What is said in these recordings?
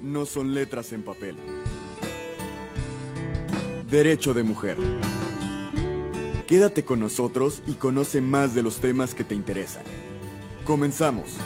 no son letras en papel. Derecho de mujer. Quédate con nosotros y conoce más de los temas que te interesan. Comenzamos.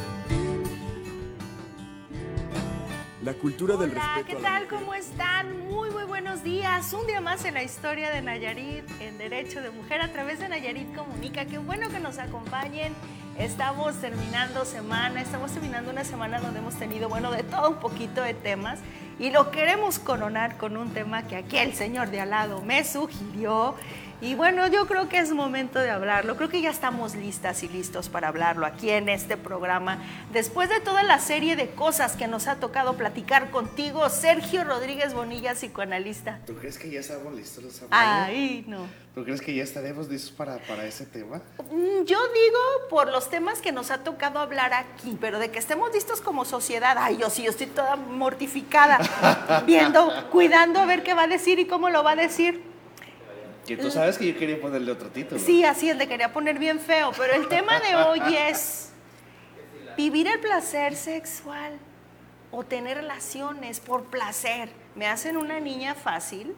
La cultura del Hola, respeto ¿qué tal? ¿Cómo están? Muy, muy buenos días. Un día más en la historia de Nayarit en Derecho de Mujer a través de Nayarit Comunica. Qué bueno que nos acompañen. Estamos terminando semana, estamos terminando una semana donde hemos tenido, bueno, de todo un poquito de temas y lo queremos coronar con un tema que aquí el señor de al lado me sugirió. Y bueno, yo creo que es momento de hablarlo. Creo que ya estamos listas y listos para hablarlo aquí en este programa. Después de toda la serie de cosas que nos ha tocado platicar contigo, Sergio Rodríguez Bonilla, psicoanalista. ¿Tú crees que ya estamos listos, Amalia? Ay, no. ¿Tú crees que ya estaremos listos para, para ese tema? Mm, Yo digo por los temas que nos ha tocado hablar aquí, pero de que estemos listos como sociedad, ay, yo sí, yo estoy toda mortificada, viendo, cuidando a ver qué va a decir y cómo lo va a decir. Que tú sabes que yo quería ponerle otro título. Sí, así es, le quería poner bien feo, pero el tema de hoy es vivir el placer sexual o tener relaciones por placer. ¿Me hacen una niña fácil?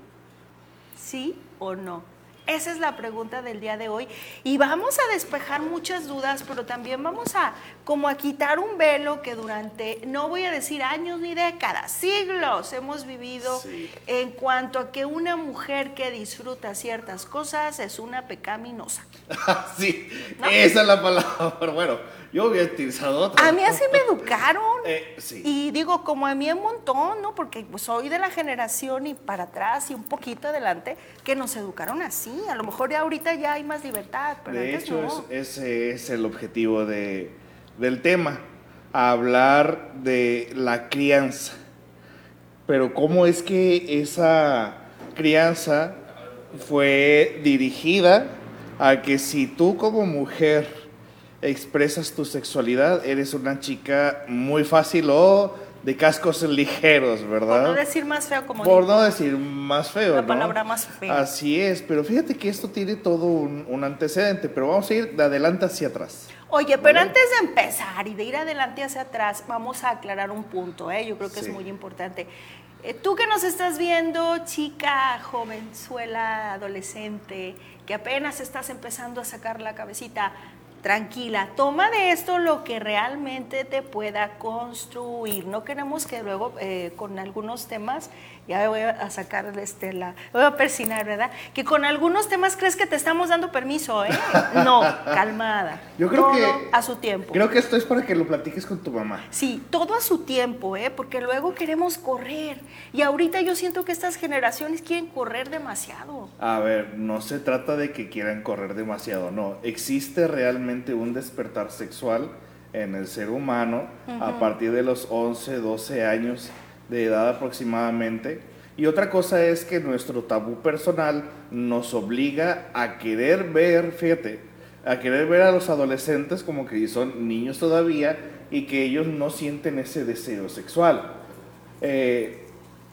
¿Sí o no? Esa es la pregunta del día de hoy. Y vamos a despejar muchas dudas, pero también vamos a como a quitar un velo que durante, no voy a decir años ni décadas, siglos hemos vivido Sí. en cuanto a que una mujer que disfruta ciertas cosas es una pecaminosa. sí, ¿No? esa es la palabra. Bueno, yo había utilizado otra. A mí así me educaron. Eh, sí. Y digo, como a mí un montón, ¿no? Porque pues, soy de la generación y para atrás y un poquito adelante, que nos educaron así. A lo mejor ya ahorita ya hay más libertad, pero de antes hecho, no. es- ese es el objetivo de, del tema. Hablar de la crianza. Pero cómo es que esa crianza fue dirigida a que si tú como mujer expresas tu sexualidad, eres una chica muy fácil o de cascos ligeros, Por ¿verdad? no decir más feo como Por no decir más feo, La ¿no? palabra más fea. Así es, pero fíjate que esto tiene todo un, un antecedente, pero vamos a ir de adelante hacia atrás. Oye, pero ¿Vale? antes de empezar y de ir adelante hacia atrás, vamos a aclarar un punto, ¿eh? Yo creo que Sí. es muy importante. Eh, tú que nos estás viendo, chica, jovenzuela, adolescente, que apenas estás empezando a sacar la cabecita, tranquila, toma de esto lo que realmente te pueda construir. No queremos que luego eh, con algunos temas, ya me voy a sacar este, la, voy a persinar, ¿verdad? Que con algunos temas crees que te estamos dando permiso, ¿eh? No, calmada. Yo creo Todo que a su tiempo. Creo que esto es para que lo platiques con tu mamá. Sí, todo a su tiempo, ¿eh? Porque luego queremos correr. Y ahorita yo siento que estas generaciones quieren correr demasiado. A ver, no se trata de que quieran correr demasiado, no. Existe realmente un despertar sexual en el ser humano a partir de los 11, 12 años de edad aproximadamente. Y otra cosa es que nuestro tabú personal nos obliga a querer ver, fíjate, a querer ver a los adolescentes como que son niños todavía y que ellos no sienten ese deseo sexual. Eh,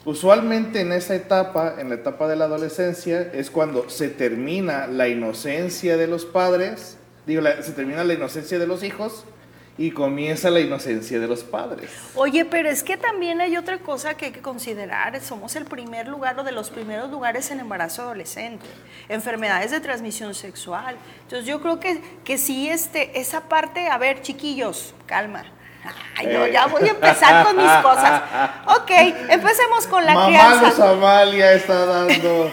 usualmente en esa etapa, en la etapa de la adolescencia, es cuando se termina la inocencia de los padres, digo, se termina la inocencia de los hijos y comienza la inocencia de los padres. Oye, pero es que también hay otra cosa que hay que considerar. Somos el primer lugar o de los primeros lugares en embarazo adolescente, enfermedades de transmisión sexual. Entonces yo creo que, que sí, este, esa parte, a ver, chiquillos, calma. Ay, no, ya voy a empezar con mis cosas. Ok, empecemos con la Mamá crianza. Luz Amalia está dando...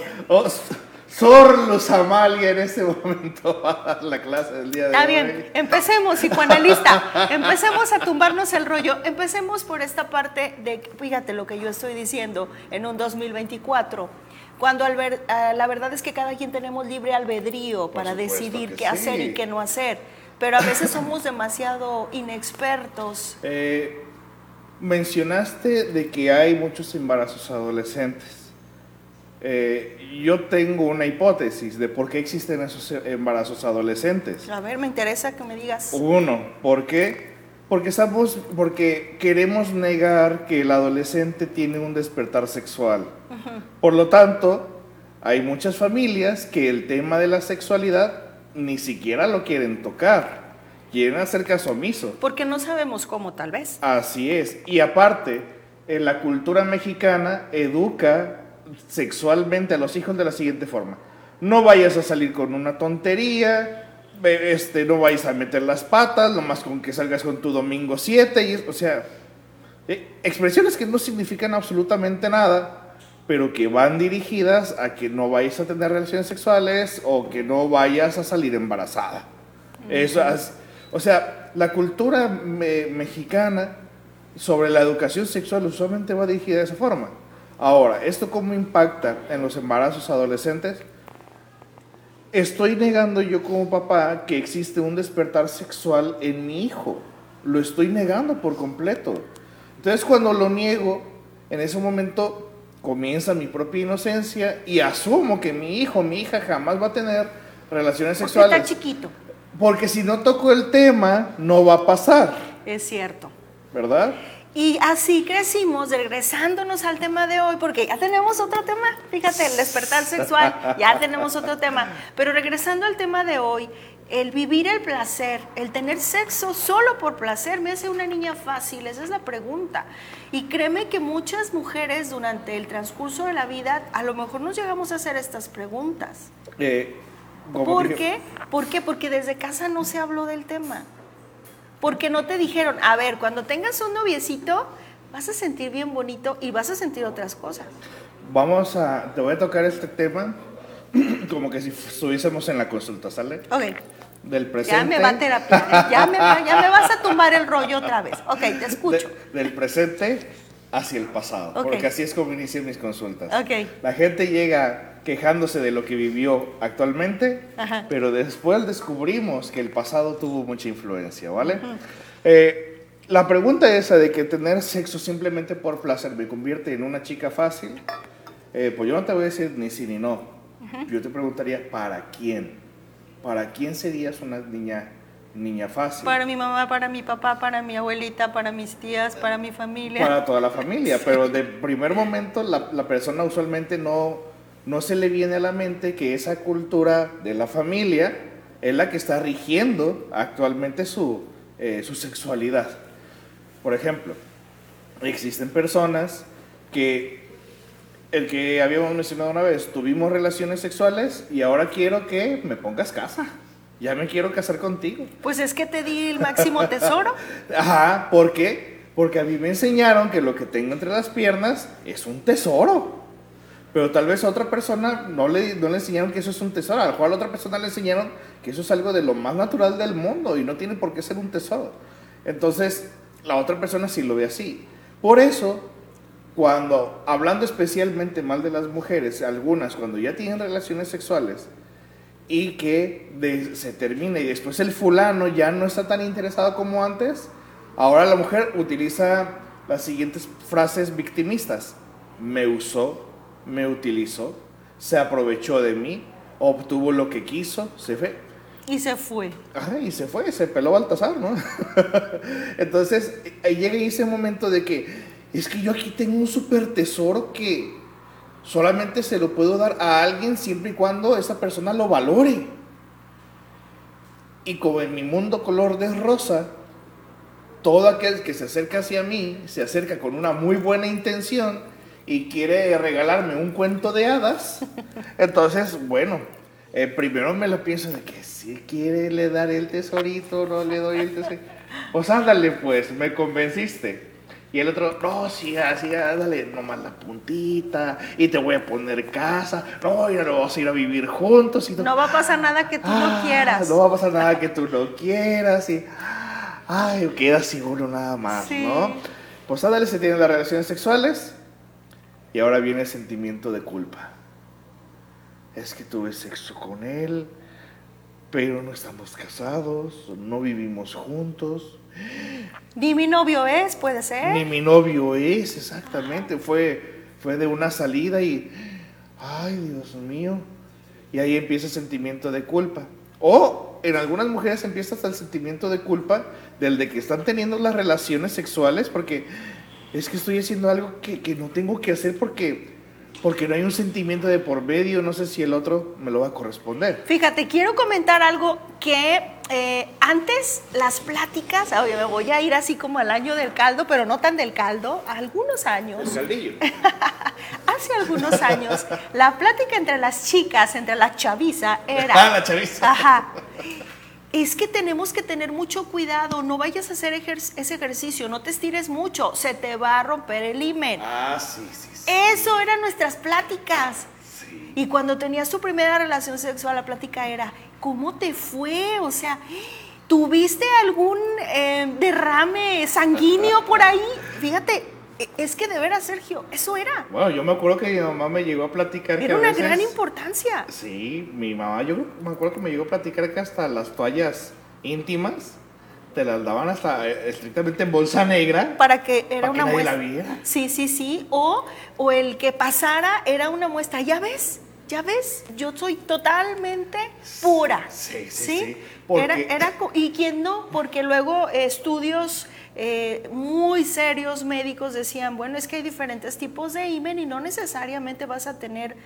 Sor Luz Amalia en este momento va a dar la clase del día de Está hoy. bien, empecemos, psicoanalista. Empecemos a tumbarnos el rollo. Empecemos por esta parte de, fíjate lo que yo estoy diciendo, en un 2024. Cuando al ver- ah, la verdad es que cada quien tenemos libre albedrío para decidir qué hacer y qué no hacer. Pero a veces somos demasiado inexpertos. Eh, mencionaste de que hay muchos embarazos adolescentes. Eh, yo tengo una hipótesis de por qué existen esos embarazos adolescentes. A ver, me interesa que me digas. Uno, ¿por qué? Porque estamos, porque queremos negar que el adolescente tiene un despertar sexual. Por lo tanto, hay muchas familias que el tema de la sexualidad ni siquiera lo quieren tocar. Quieren hacer caso omiso. Porque no sabemos cómo, tal vez. Así es. Y aparte, en la cultura mexicana educa sexualmente a los hijos de la siguiente forma. No vayas a salir con una tontería, este, no vayas a meter las patas, nomás con que salgas con tu domingo 7, y, o sea, eh, expresiones que no significan absolutamente nada, pero que van dirigidas a que no vayas a tener relaciones sexuales o que no vayas a salir embarazada. Eso es, o sea, la cultura mexicana sobre la educación sexual usualmente va dirigida de esa forma. Ahora, ¿esto cómo impacta en los embarazos adolescentes? Estoy negando yo como papá que existe un despertar sexual en mi hijo. Lo estoy negando por completo. Entonces cuando lo niego, en ese momento comienza mi propia inocencia y asumo que mi hijo, mi hija jamás va a tener relaciones Porque sexuales. está chiquito. Porque si no toco el tema, no va a pasar, Es cierto. ¿verdad? Y así crecimos, regresándonos al tema de hoy, porque ya tenemos otro tema, fíjate, el despertar sexual, ya tenemos otro tema, pero regresando al tema de hoy, el vivir el placer, el tener sexo solo por placer, ¿me hace una niña fácil? Esa es la pregunta. Y créeme que muchas mujeres durante el transcurso de la vida, a lo mejor nos llegamos a hacer estas preguntas. Eh, ¿Por qué? ¿Por qué? Porque desde casa no se habló del tema. Porque no te dijeron, a ver, cuando tengas un noviecito, vas a sentir bien bonito y vas a sentir otras cosas. Vamos a, te voy a tocar este tema como que si estuviésemos en la consulta, ¿sale? Ok, Del presente. ya me va a terapia, ya, me, ya me vas a tumbar el rollo otra vez. Ok, te escucho. de- del presente hacia el pasado, Ok. porque así es como inician mis consultas. Ok. La gente llega quejándose de lo que vivió actualmente, Ajá. pero después descubrimos que el pasado tuvo mucha influencia, ¿vale? Eh, la pregunta esa de que tener sexo simplemente por placer me convierte en una chica fácil, eh, pues yo no te voy a decir ni sí ni no. Yo te preguntaría, ¿para quién? ¿Para quién serías una niña, niña fácil? Para mi mamá, para mi papá, para mi abuelita, para mis tías, para mi familia. para toda la familia, pero de primer momento la, la persona usualmente no, no se le viene a la mente que esa cultura de la familia es la que está rigiendo actualmente su, eh, su sexualidad. Por ejemplo, existen personas que, el que habíamos mencionado una vez, tuvimos relaciones sexuales y ahora quiero que me pongas casa. Ya me quiero casar contigo. Pues es que te di el máximo tesoro. Ajá, ¿por qué? Porque a mí me enseñaron que lo que tengo entre las piernas es un tesoro. Pero tal vez a otra persona no le, no le enseñaron que eso es un tesoro. A lo mejor a la otra persona le enseñaron que eso es algo de lo más natural del mundo y no tiene por qué ser un tesoro. Entonces, la otra persona sí lo ve así. Por eso, cuando, hablando especialmente mal de las mujeres, algunas cuando ya tienen relaciones sexuales, y que se termine y después el fulano ya no está tan interesado como antes, ahora la mujer utiliza las siguientes frases victimistas. Me usó, me utilizó, se aprovechó de mí, obtuvo lo que quiso, se fue. Y se fue. Ajá, y se fue, se peló Baltasar, ¿no? Entonces, ahí llega ese momento de que es que yo aquí tengo un súper tesoro que solamente se lo puedo dar a alguien siempre y cuando esa persona lo valore. Y como en mi mundo color de rosa, todo aquel que se acerca hacia mí se acerca con una muy buena intención y quiere regalarme un cuento de hadas, entonces, bueno, eh, primero me lo pienso de que si quiere le dar el tesorito, no le doy el tesorito. Pues ándale, pues, me convenciste. Y el otro, no, sí, así, dale nomás la puntita y te voy a poner casa. No, ya no vamos a ir a vivir juntos. Y No va a pasar nada que tú Ah, no quieras. No va a pasar nada que tú no quieras. Y, ay, queda seguro nada más, Sí. ¿no? Pues ándale, se tienen las relaciones sexuales y ahora viene el sentimiento de culpa. Es que tuve sexo con él, pero no estamos casados, no vivimos juntos. Ni mi novio es, puede ser. Ni mi novio es, exactamente. Fue, fue de una salida y, ay, Dios mío. Y ahí empieza el sentimiento de culpa. O en algunas mujeres empieza hasta el sentimiento de culpa del de que están teniendo las relaciones sexuales porque es que estoy haciendo algo que, que no tengo que hacer porque porque no hay un sentimiento de por medio, no sé si el otro me lo va a corresponder. Fíjate, quiero comentar algo que eh, antes las pláticas, oye, me voy a ir así como al año del caldo, pero no tan del caldo, algunos años. El caldillo. Hace algunos años, la plática entre las chicas, entre la chaviza, era. Ah, la chaviza. Ajá. Es que tenemos que tener mucho cuidado, no vayas a hacer ejer- ese ejercicio, no te estires mucho, se te va a romper el himen. Ah, sí, sí, sí. Eso eran nuestras pláticas. Y cuando tenías tu primera relación sexual, la plática era, ¿cómo te fue? O sea, ¿tuviste algún eh, derrame sanguíneo por ahí? Fíjate, es que de veras, Sergio, eso era. Bueno, yo me acuerdo que mi mamá me llegó a platicar que Era una veces- gran importancia. Sí, mi mamá, yo me acuerdo que me llegó a platicar que hasta las toallas íntimas te las daban hasta eh, estrictamente en bolsa negra. Para que era Para que una nadie muestra. la viera. Sí, sí, sí. O, o el que pasara era una muestra. ¿Ya ves? ¿Ya ves? Yo soy totalmente pura. Sí, sí, sí. Era, era, y quién no, porque luego estudios eh, muy serios médicos decían, bueno, es que hay diferentes tipos de himen y no necesariamente vas a tener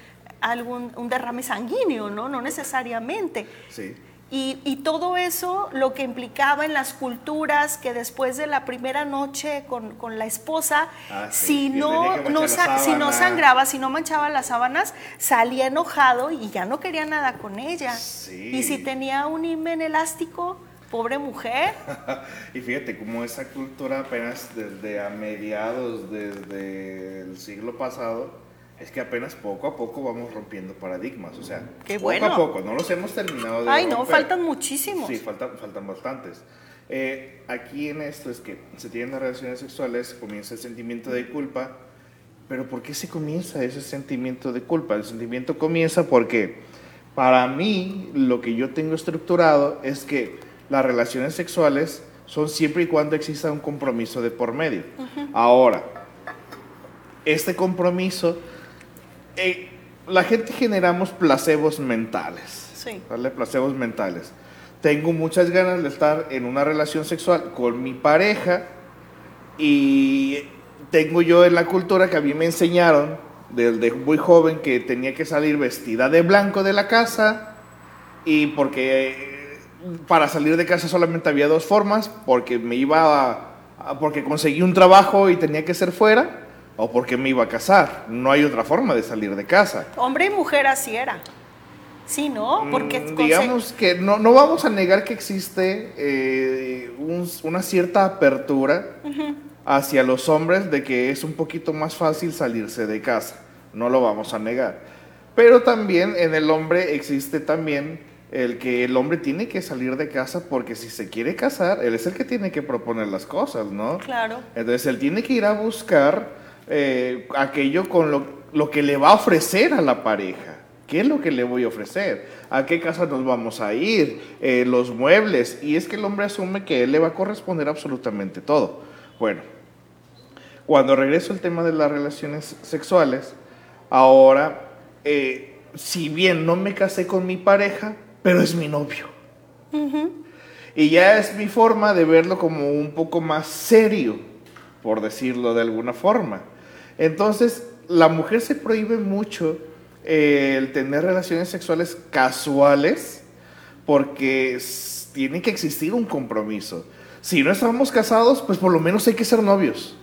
algún un derrame sanguíneo, ¿no? No necesariamente. Sí. Y, y todo eso lo que implicaba en las culturas que después de la primera noche con, con la esposa, Ah, sí, si, no, no si no sangraba, si no manchaba las sábanas, salía enojado y ya no quería nada con ella. Sí. Y si tenía un himen elástico, pobre mujer, y fíjate cómo esa cultura apenas desde a mediados desde el siglo pasado es que apenas poco a poco vamos rompiendo paradigmas, o sea, Qué poco bueno. a poco, no los hemos terminado de ay no, romper. faltan muchísimos. Sí, faltan, faltan bastantes. Eh, aquí en esto es que se tienen las relaciones sexuales, comienza el sentimiento de culpa, pero ¿por qué se comienza ese sentimiento de culpa? El sentimiento comienza porque para mí lo que yo tengo estructurado es que las relaciones sexuales son siempre y cuando exista un compromiso de por medio. Ahora, este compromiso, eh, la gente generamos placebos mentales. Sí. ¿vale? Placebos mentales. Tengo muchas ganas de estar en una relación sexual con mi pareja y tengo yo en la cultura que a mí me enseñaron desde muy joven que tenía que salir vestida de blanco de la casa y porque para salir de casa solamente había dos formas, porque me iba a, a- porque conseguí un trabajo y tenía que ser fuera o porque me iba a casar. No hay otra forma de salir de casa. Hombre y mujer así era. Sí, ¿no? Porque Mm, digamos que no, no vamos a negar que existe eh, un- una cierta apertura hacia los hombres de que es un poquito más fácil salirse de casa, no lo vamos a negar. Pero también en el hombre existe también el que el hombre tiene que salir de casa porque si se quiere casar, él es el que tiene que proponer las cosas, ¿no? Claro. Entonces él tiene que ir a buscar eh, aquello con lo, lo que le va a ofrecer a la pareja. ¿Qué es lo que le voy a ofrecer? ¿A qué casa nos vamos a ir? Eh, los muebles. Y es que el hombre asume que él le va a corresponder absolutamente todo. Bueno, cuando regreso al tema de las relaciones sexuales, ahora, eh, si bien no me casé con mi pareja, pero es mi novio. Y ya es mi forma de verlo como un poco más serio, por decirlo de alguna forma. Entonces, la mujer se prohíbe mucho eh, el tener relaciones sexuales casuales porque tiene que existir un compromiso. Si no estamos casados, pues por lo menos hay que ser novios.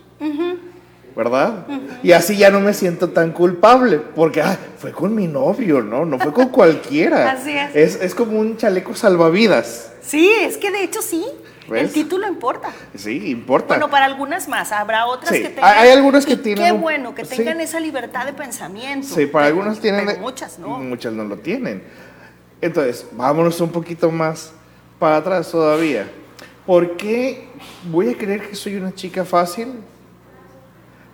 ¿Verdad? Y así ya no me siento tan culpable, porque ah, fue con mi novio, ¿no? No fue con cualquiera. Así es. Es, es como un chaleco salvavidas. Sí, es que de hecho sí. ¿Ves? El título importa. Sí, importa. Bueno, para algunas más, habrá otras Sí, que tengan. hay algunas que tienen Qué bueno que sí. tengan esa libertad de pensamiento. Sí, para Pero- algunos tienen. pero muchas no. Muchas no lo tienen. Entonces, vámonos un poquito más para atrás todavía. ¿Por qué voy a creer que soy una chica fácil?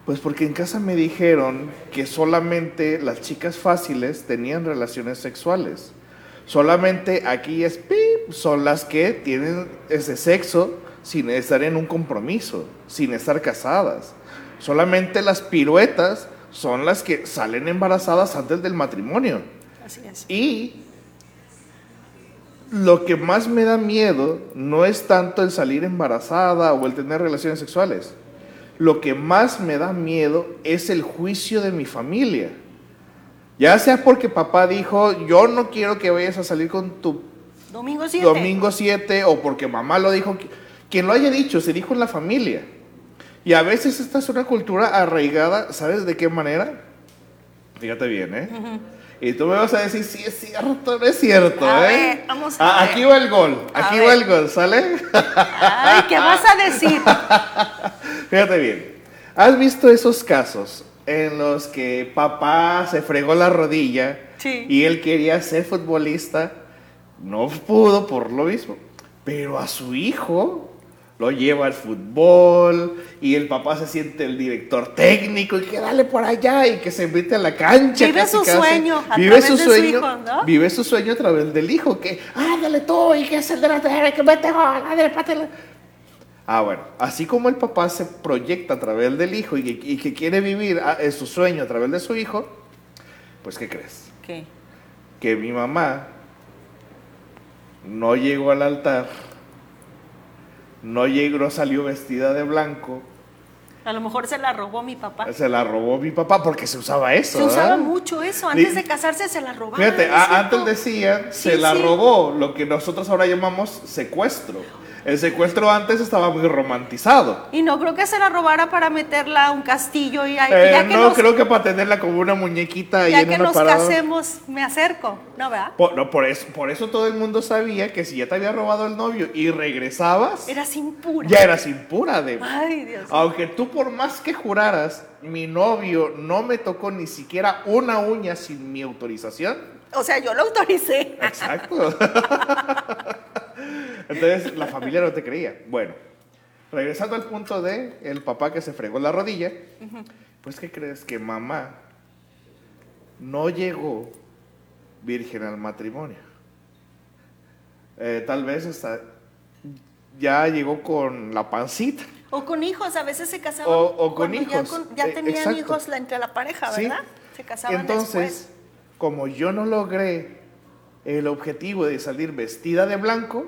Pues porque en casa me dijeron que solamente las chicas fáciles tenían relaciones sexuales. Solamente aquellas pip, son las que tienen ese sexo sin estar en un compromiso, sin estar casadas. Solamente las piruetas son las que salen embarazadas antes del matrimonio. Así es. Y lo que más me da miedo no es tanto el salir embarazada o el tener relaciones sexuales. Lo que más me da miedo es el juicio de mi familia. Ya sea porque papá dijo, yo no quiero que vayas a salir con tu Domingo 7. domingo 7 o porque mamá lo dijo. Quien lo haya dicho, se dijo en la familia. Y a veces esta es una cultura arraigada, ¿sabes de qué manera? Fíjate bien, ¿eh? Y tú me vas a decir si es cierto o no es cierto, A ¿eh? ver, vamos a Ah, ver. Aquí va el gol, A aquí ver. va el gol, ¿sale? Ay, ¿qué vas a decir? Fíjate bien. ¿Has visto esos casos en los que papá se fregó la rodilla Sí. y él quería ser futbolista? No pudo por lo mismo. Pero a su hijo lo lleva al fútbol y el papá se siente el director técnico y que dale por allá y que se mete a la cancha. Vive casi, su casi. sueño a Vive través su de su sueño. hijo, ¿no? Vive su sueño a través del hijo. Que, ándale tú y que es el delantero, que mete gol, ándale, pátela. Ah, bueno, así como el papá se proyecta a través del hijo y que, y que quiere vivir ah, su sueño a través de su hijo, pues ¿qué crees? ¿Qué? Que mi mamá no llegó al altar, no llegó, no salió vestida de blanco, A lo mejor se la robó mi papá. se la robó mi papá porque se usaba eso. Se usaba mucho eso. Antes de casarse se la robaban. Fíjate, antes decían, se Sí, la sí. robó, lo que nosotros ahora llamamos secuestro. El secuestro antes estaba muy romantizado. Y no creo que se la robara para meterla a un castillo y ahí- Eh, ya que no, nos, creo que para tenerla como una muñequita ya en que nos parada. casemos, me acerco. ¿No, verdad? Por, no, por eso, por eso todo el mundo sabía que si ya te había robado el novio y regresabas, Eras impura. ya eras impura de... Ay, Dios. Aunque tú por más que juraras, mi novio no me tocó ni siquiera una uña sin mi autorización. O sea, yo lo autoricé. Exacto. Entonces la familia no te creía. Bueno, regresando al punto de el papá que se fregó la rodilla, pues ¿qué crees? Que mamá no llegó virgen al matrimonio. Eh, tal vez hasta ya llegó con la pancita. O con hijos, a veces se casaban. O- o con Ya, hijos, con- ya eh, tenían exacto. hijos la- entre la pareja, ¿sí? ¿verdad? Se casaban Entonces, después. como yo no logré el objetivo de salir vestida de blanco,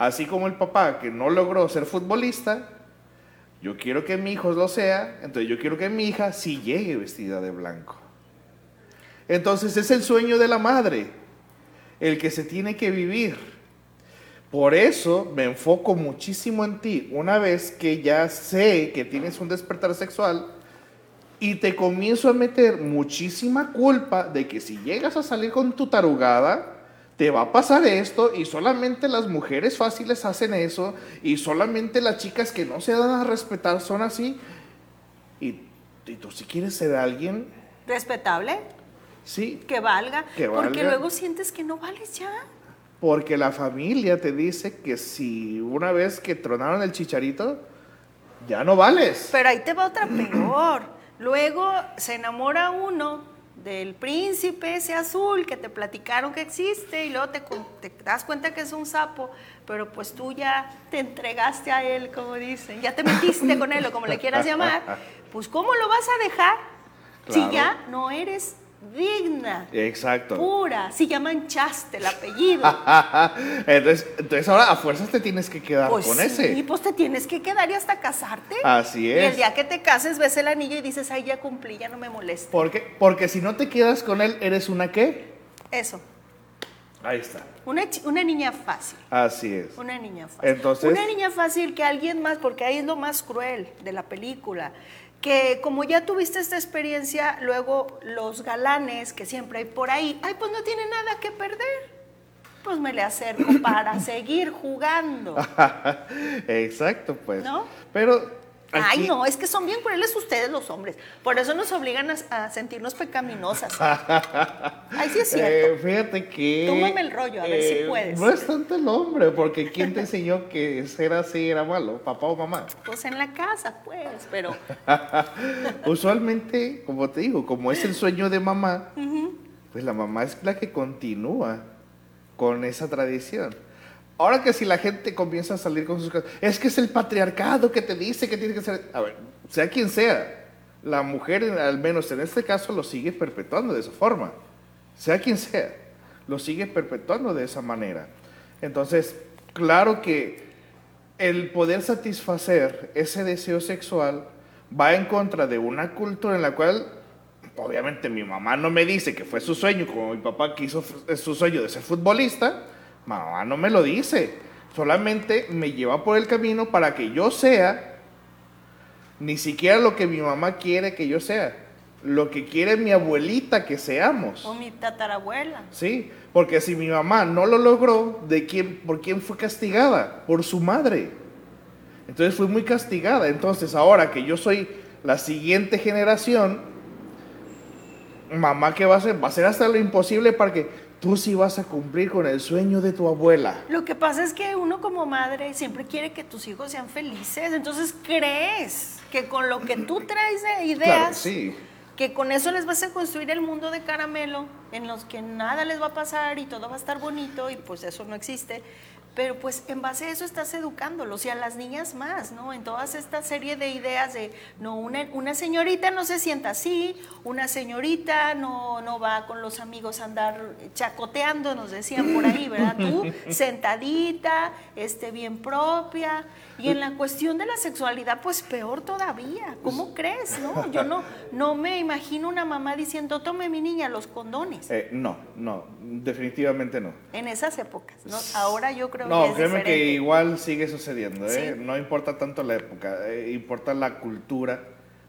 así como el papá que no logró ser futbolista, yo quiero que mi hijo lo sea, entonces yo quiero que mi hija sí llegue vestida de blanco. Entonces es el sueño de la madre, el que se tiene que vivir. Por eso me enfoco muchísimo en ti. Una vez que ya sé que tienes un despertar sexual y te comienzo a meter muchísima culpa de que si llegas a salir con tu tarugada, te va a pasar esto y solamente las mujeres fáciles hacen eso y solamente las chicas que no se dan a respetar son así. Y, y tú si quieres ser alguien, Respetable, sí, que valga. Que Porque valga. luego sientes que no vales ya. Porque la familia te dice que si una vez que tronaron el chicharito, ya no vales. Pero ahí te va otra peor. Luego se enamora uno del príncipe ese azul que te platicaron que existe y luego te, te das cuenta que es un sapo, pero pues tú ya te entregaste a él, como dicen, ya te metiste con él o como le quieras llamar, pues ¿cómo lo vas a dejar si ya no eres digna, Exacto. pura, si ya manchaste el apellido? entonces, entonces ahora a fuerzas te tienes que quedar Pues con sí, ese. pues te tienes que quedar y hasta casarte. Así Y es. el día que te cases ves el anillo y dices, ay, ya cumplí, ya no me molesta. ¿Por qué? Porque si no te quedas con él, ¿eres una qué? Eso, Ahí está. una, una niña fácil. Así es. Una niña fácil. Entonces- Una niña fácil que alguien más, porque ahí es lo más cruel de la película. Que como ya tuviste esta experiencia, luego los galanes que siempre hay por ahí, ay, pues no tiene nada que perder. Pues me le acerco para seguir jugando. Exacto, pues. ¿No? Pero. Ay, no, es que son bien crueles ustedes los hombres. Por eso nos obligan a, a sentirnos pecaminosas. Ay, sí es cierto. Eh, fíjate que. Túmame el rollo, a ver si eh, puedes. No es tanto el hombre, porque ¿quién te enseñó que ser así era malo? ¿Papá o mamá? Pues en la casa, pues, pero Usualmente, como te digo, como es el sueño de mamá, pues la mamá es la que continúa con esa tradición. Ahora que si la gente comienza a salir con sus cosas, es que es el patriarcado que te dice que tiene que ser. A ver, sea quien sea, la mujer, al menos en este caso, lo sigue perpetuando de esa forma. Sea quien sea, lo sigue perpetuando de esa manera. Entonces, claro que el poder satisfacer ese deseo sexual va en contra de una cultura en la cual obviamente mi mamá no me dice que fue su sueño, como mi papá quiso su sueño de ser futbolista, mamá no me lo dice. Solamente me lleva por el camino para que yo sea ni siquiera lo que mi mamá quiere que yo sea, lo que quiere mi abuelita que seamos. O mi tatarabuela. Sí, porque si mi mamá no lo logró, ¿de quién, ¿por quién fue castigada? Por su madre. Entonces fui muy castigada. Entonces ahora que yo soy la siguiente generación, mamá, ¿qué va a hacer? Va a hacer hasta lo imposible para que tú sí vas a cumplir con el sueño de tu abuela. Lo que pasa es que uno como madre siempre quiere que tus hijos sean felices, entonces crees que con lo que tú traes de ideas, sí. que con eso les vas a construir el mundo de caramelo, en los que nada les va a pasar y todo va a estar bonito y pues eso no existe. Pero pues en base a eso estás educándolos y a las niñas más, ¿no? En todas esta serie de ideas de, no, una, una señorita no se sienta así, una señorita no, no va con los amigos a andar chacoteando, nos decían por ahí, ¿verdad? Tú sentadita, este, bien propia. Y en la cuestión de la sexualidad, pues peor todavía. ¿Cómo crees, no? Yo no, no me imagino una mamá diciendo, tome mi niña los condones. Eh, no, no, definitivamente no. En esas épocas, ¿no? Ahora yo creo No, créeme que igual sigue sucediendo, ¿eh? Sí. No importa tanto la época, eh, importa la cultura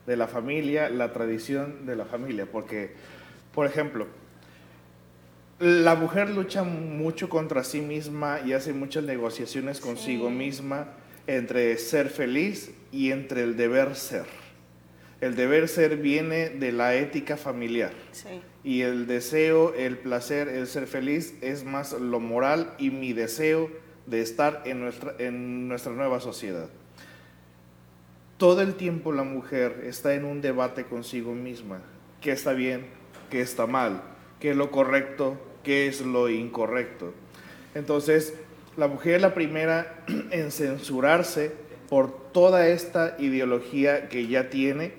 de la familia, la tradición de la familia, porque, por ejemplo, la mujer lucha mucho contra sí misma y hace muchas negociaciones consigo Sí. misma entre ser feliz y entre el deber ser. El deber ser viene de la ética familiar. Sí. Y el deseo, el placer, el ser feliz es más lo moral y mi deseo de estar en nuestra, en nuestra nueva sociedad. Todo el tiempo la mujer está en un debate consigo misma. ¿Qué está bien? ¿Qué está mal? ¿Qué es lo correcto? ¿Qué es lo incorrecto? Entonces, la mujer es la primera en censurarse por toda esta ideología que ya tiene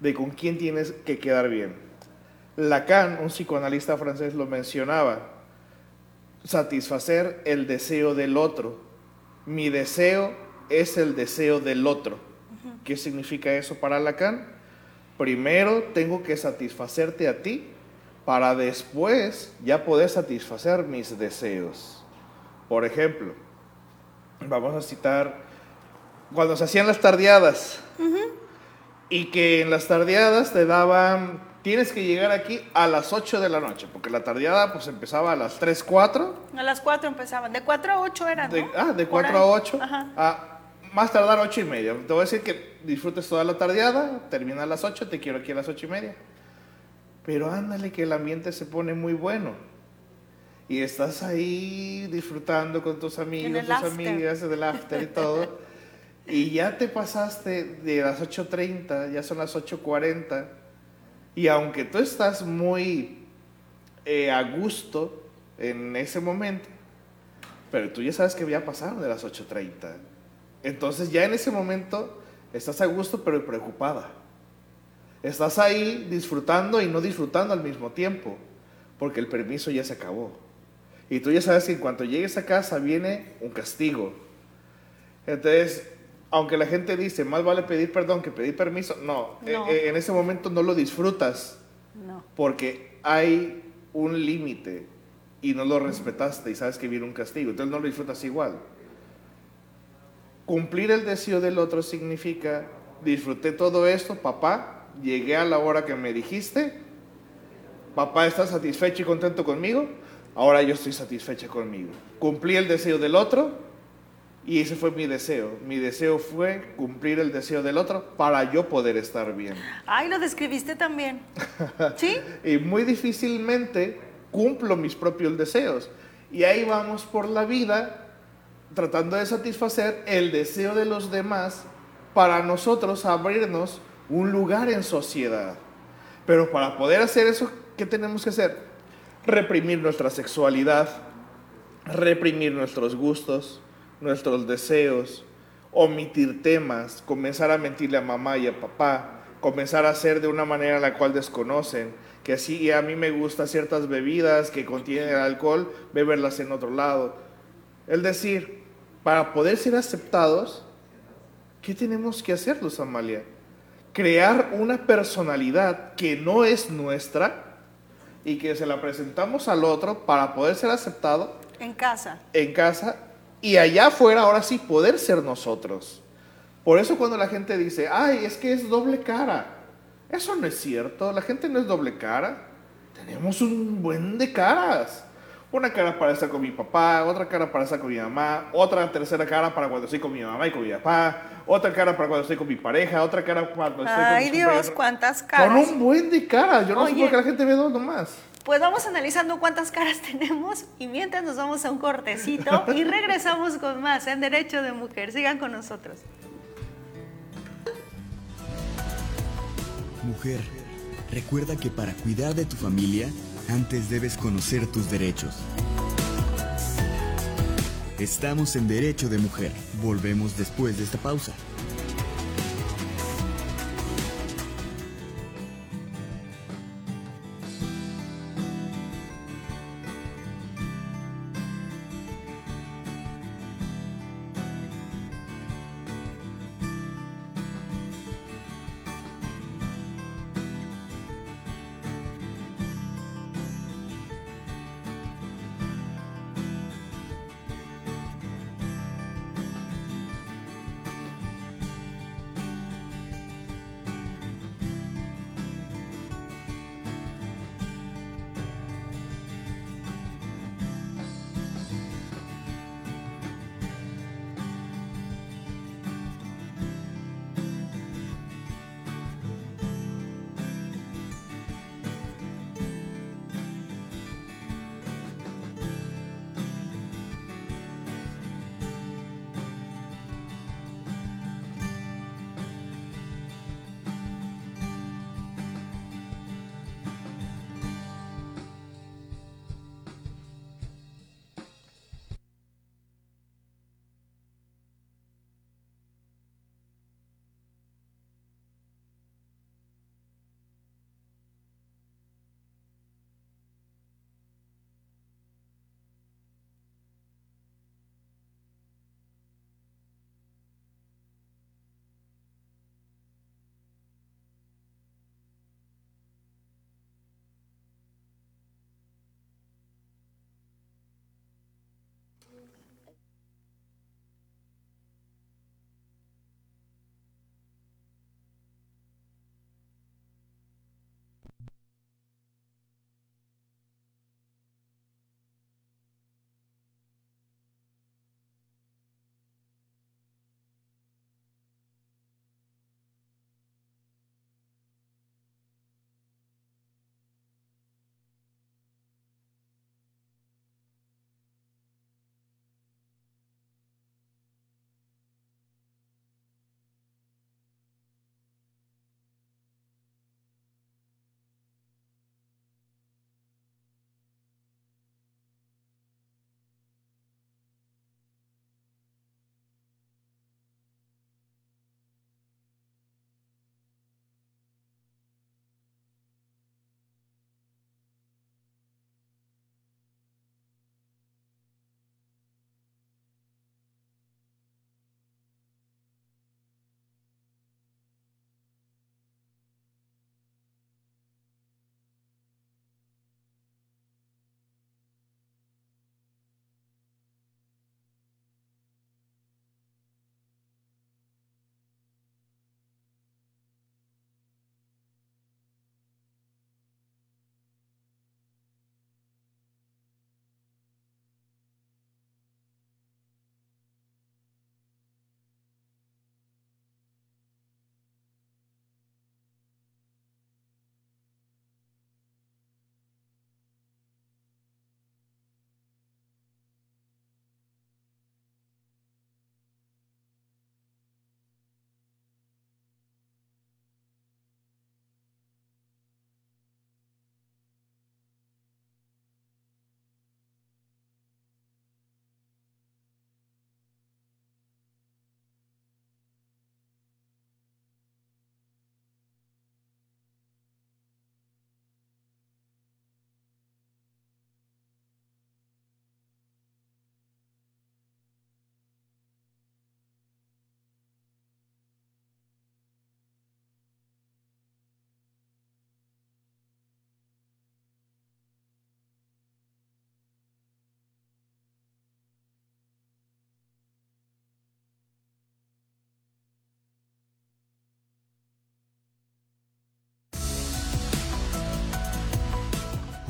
de con quién tienes que quedar bien. Lacan, un psicoanalista francés, lo mencionaba. Satisfacer el deseo del otro. Mi deseo es el deseo del otro. ¿Qué significa eso para Lacan? Primero tengo que satisfacerte a ti para después ya poder satisfacer mis deseos. Por ejemplo, vamos a citar cuando se hacían las tardeadas y que en las tardeadas te daban, tienes que llegar aquí a las 8 de la noche, porque la tardeada pues empezaba a las 3, 4, A las 4 empezaban. De 4 a 8 eran, de, ¿no? ah, de Por 4 ahí. a 8, Ajá. a más tardar 8 y media. Te voy a decir que disfrutes toda la tardeada, termina a las 8, te quiero aquí a las 8 y media. Pero ándale que el ambiente se pone muy bueno. Y estás ahí disfrutando con tus amigos, tus after. amigas, del after y todo. y ya te pasaste de las 8.30, ya son las 8.40. Y aunque tú estás muy eh, a gusto en ese momento, pero tú ya sabes que ya pasaron de las 8.30. Entonces ya en ese momento estás a gusto pero preocupada. Estás ahí disfrutando y no disfrutando al mismo tiempo, porque el permiso ya se acabó. Y tú ya sabes que en cuanto llegues a casa viene un castigo. Entonces, aunque la gente dice, más vale pedir perdón que pedir permiso, no, No. eh, eh, en ese momento no lo disfrutas No. porque hay un límite y no lo respetaste y sabes que viene un castigo, entonces no lo disfrutas igual. Cumplir el deseo del otro significa, disfruté todo esto, papá, llegué a la hora que me dijiste, papá está satisfecho y contento conmigo, ahora yo estoy satisfecha conmigo. Cumplí el deseo del otro y ese fue mi deseo. Mi deseo fue cumplir el deseo del otro para yo poder estar bien. Ay, lo describiste también. ¿Sí? y muy difícilmente cumplo mis propios deseos. Y ahí vamos por la vida tratando de satisfacer el deseo de los demás para nosotros abrirnos un lugar en sociedad. Pero para poder hacer eso, ¿qué tenemos que hacer? Reprimir nuestra sexualidad, reprimir nuestros gustos, nuestros deseos, omitir temas, comenzar a mentirle a mamá y a papá, comenzar a hacer de una manera la cual desconocen, que así a mí me gustan ciertas bebidas que contienen alcohol, beberlas en otro lado. Es decir, para poder ser aceptados, ¿qué tenemos que hacer, Luz Amalia? crear una personalidad que no es nuestra y que se la presentamos al otro para poder ser aceptado En casa. en casa y allá afuera ahora sí poder ser nosotros. Por eso cuando la gente dice, ay, es que es doble cara. Eso no es cierto, la gente no es doble cara. Tenemos un buen de caras. Una cara para estar con mi papá, otra cara para estar con mi mamá, otra tercera cara para cuando estoy con mi mamá y con mi papá, otra cara para cuando estoy con mi pareja, otra cara cuando estoy con Ay, mis Dios, cuántas Con caras. un buen de caras. Yo no sé por qué la gente ve dos nomás. Pues vamos analizando cuántas caras tenemos y mientras nos vamos a un cortecito y regresamos con más en Derecho de Mujer. Sigan con nosotros. Mujer, recuerda que para cuidar de tu familia, antes debes conocer tus derechos. Estamos en Derecho de Mujer. Volvemos después de esta pausa. Yes.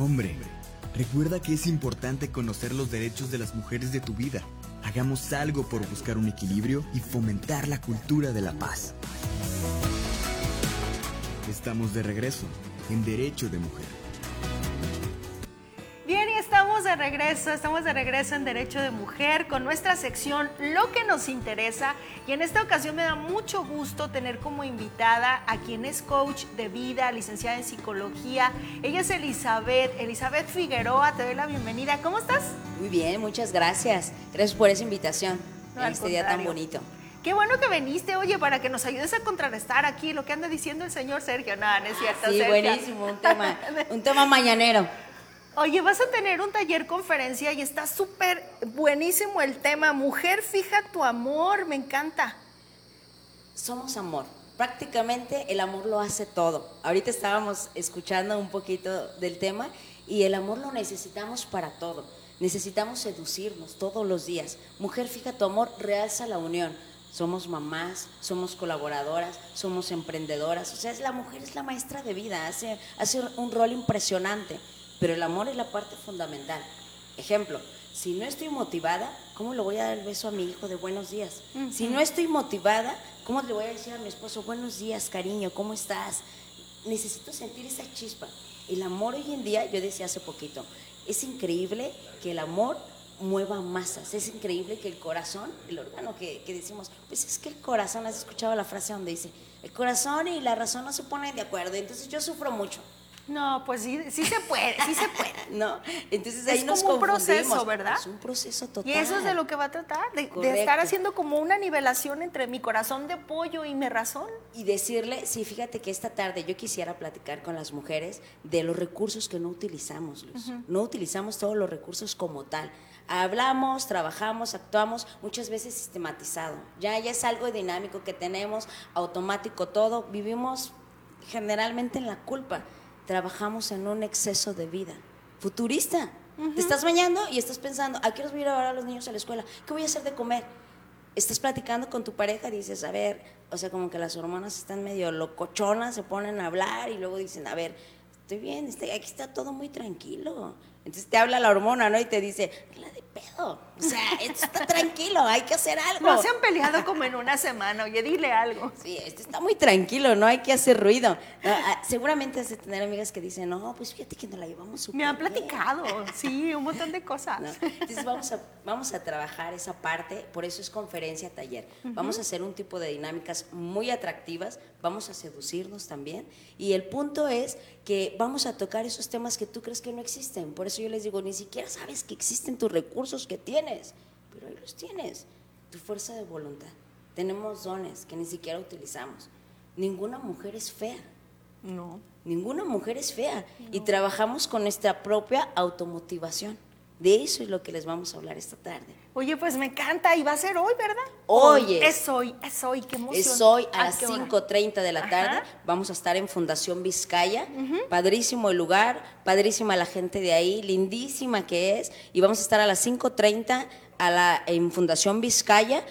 Hombre, recuerda que es importante conocer los derechos de las mujeres de tu vida. Hagamos algo por buscar un equilibrio y fomentar la cultura de la paz. Estamos de regreso en Derecho de Mujer. De regreso, estamos de regreso en Derecho de Mujer con nuestra sección Lo que nos interesa. Y en esta ocasión me da mucho gusto tener como invitada a quien es coach de vida, licenciada en psicología. Ella es Elizabeth, Elizabeth Figueroa, te doy la bienvenida. ¿Cómo estás? Muy bien, muchas gracias. Gracias por esa invitación en este día tan bonito. Qué bueno que viniste, oye, para que nos ayudes a contrarrestar aquí lo que anda diciendo el señor Sergio. No, no es cierto. Sí, buenísimo, un tema, un tema mañanero. Oye, vas a tener un taller conferencia y está súper buenísimo el tema. Mujer, fija tu amor, me encanta. Somos amor. Prácticamente el amor lo hace todo. Ahorita estábamos escuchando un poquito del tema y el amor lo necesitamos para todo. Necesitamos seducirnos todos los días. Mujer, fija tu amor, realza la unión. Somos mamás, somos colaboradoras, somos emprendedoras. O sea, la mujer es la maestra de vida, hace, hace un rol impresionante pero el amor es la parte fundamental. Ejemplo, si no estoy motivada, ¿cómo le voy a dar el beso a mi hijo de buenos días? Si no estoy motivada, ¿cómo le voy a decir a mi esposo, buenos días, cariño, ¿cómo estás? Necesito sentir esa chispa. El amor hoy en día, yo decía hace poquito, es increíble que el amor mueva masas, es increíble que el corazón, el órgano que, que decimos, pues es que el corazón, has escuchado la frase donde dice, el corazón y la razón no se ponen de acuerdo, entonces yo sufro mucho. No, pues sí, sí se puede, sí se puede. no, entonces ahí es como un proceso, ¿verdad? Es un proceso total. Y eso es de lo que va a tratar, de, estar haciendo como una nivelación entre mi corazón de pollo y mi razón. Y decirle, sí, fíjate que esta tarde yo quisiera platicar con las mujeres de los recursos que no utilizamos, Luz. No utilizamos todos los recursos como tal. Hablamos, trabajamos, actuamos, muchas veces sistematizado. Ya, ya es algo dinámico que tenemos, automático todo. Vivimos generalmente en la culpa trabajamos en un exceso de vida futurista. Te estás bañando y estás pensando, ¿a qué os voy a llevar a los niños a la escuela? ¿Qué voy a hacer de comer? Estás platicando con tu pareja y dices, a ver, o sea, como que las hormonas están medio locochonas, se ponen a hablar y luego dicen, a ver, estoy bien, aquí está todo muy tranquilo. Entonces te habla la hormona, ¿no? Y te dice, la de pedo. O sea, esto está tranquilo, hay que hacer algo. No se han peleado como en una semana, oye, dile algo. Sí, esto está muy tranquilo, no hay que hacer ruido. Ah, seguramente has de tener amigas que dicen, no, pues fíjate que nos la llevamos súper Me han platicado, sí, un montón de cosas. Entonces vamos a, vamos a trabajar esa parte, por eso es conferencia, taller. Vamos a hacer un tipo de dinámicas muy atractivas, vamos a seducirnos también. Y el punto es que vamos a tocar esos temas que tú crees que no existen. Por eso yo les digo, ni siquiera sabes que existen tus recursos que tienes, pero ahí los tienes. Tu fuerza de voluntad. Tenemos dones que ni siquiera utilizamos. Ninguna mujer es fea. No. Ninguna mujer es fea. Y trabajamos con nuestra propia automotivación. De eso es lo que les vamos a hablar esta tarde. Oye, pues me encanta y va a ser hoy, ¿verdad? Hoy es. hoy, es hoy, qué emoción. Es hoy a, las 5.30 de la tarde. Vamos a estar en Fundación Vizcaya. Padrísimo el lugar, padrísima la gente de ahí, lindísima que es. Y vamos a estar a las 5.30 a la, en Fundación Vizcaya.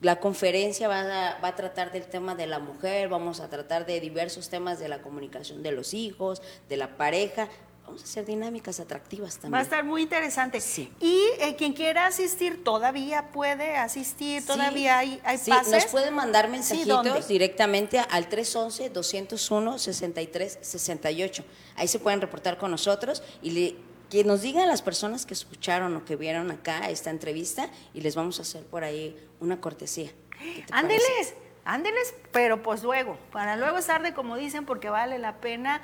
La conferencia va a, va a, tratar del tema de la mujer, vamos a tratar de diversos temas de la comunicación de los hijos, de la pareja, vamos a hacer dinámicas atractivas también. Va a estar muy interesante. Sí. Y eh, quien quiera asistir todavía puede asistir, todavía hay, hay sí, Nos pueden mandar mensajitos directamente al 311-201-6368. Ahí se pueden reportar con nosotros y que nos digan las personas que escucharon o que vieron acá esta entrevista y les vamos a hacer por ahí una cortesía. Ándeles, ándeles, pero pues luego, para luego es tarde como dicen porque vale la pena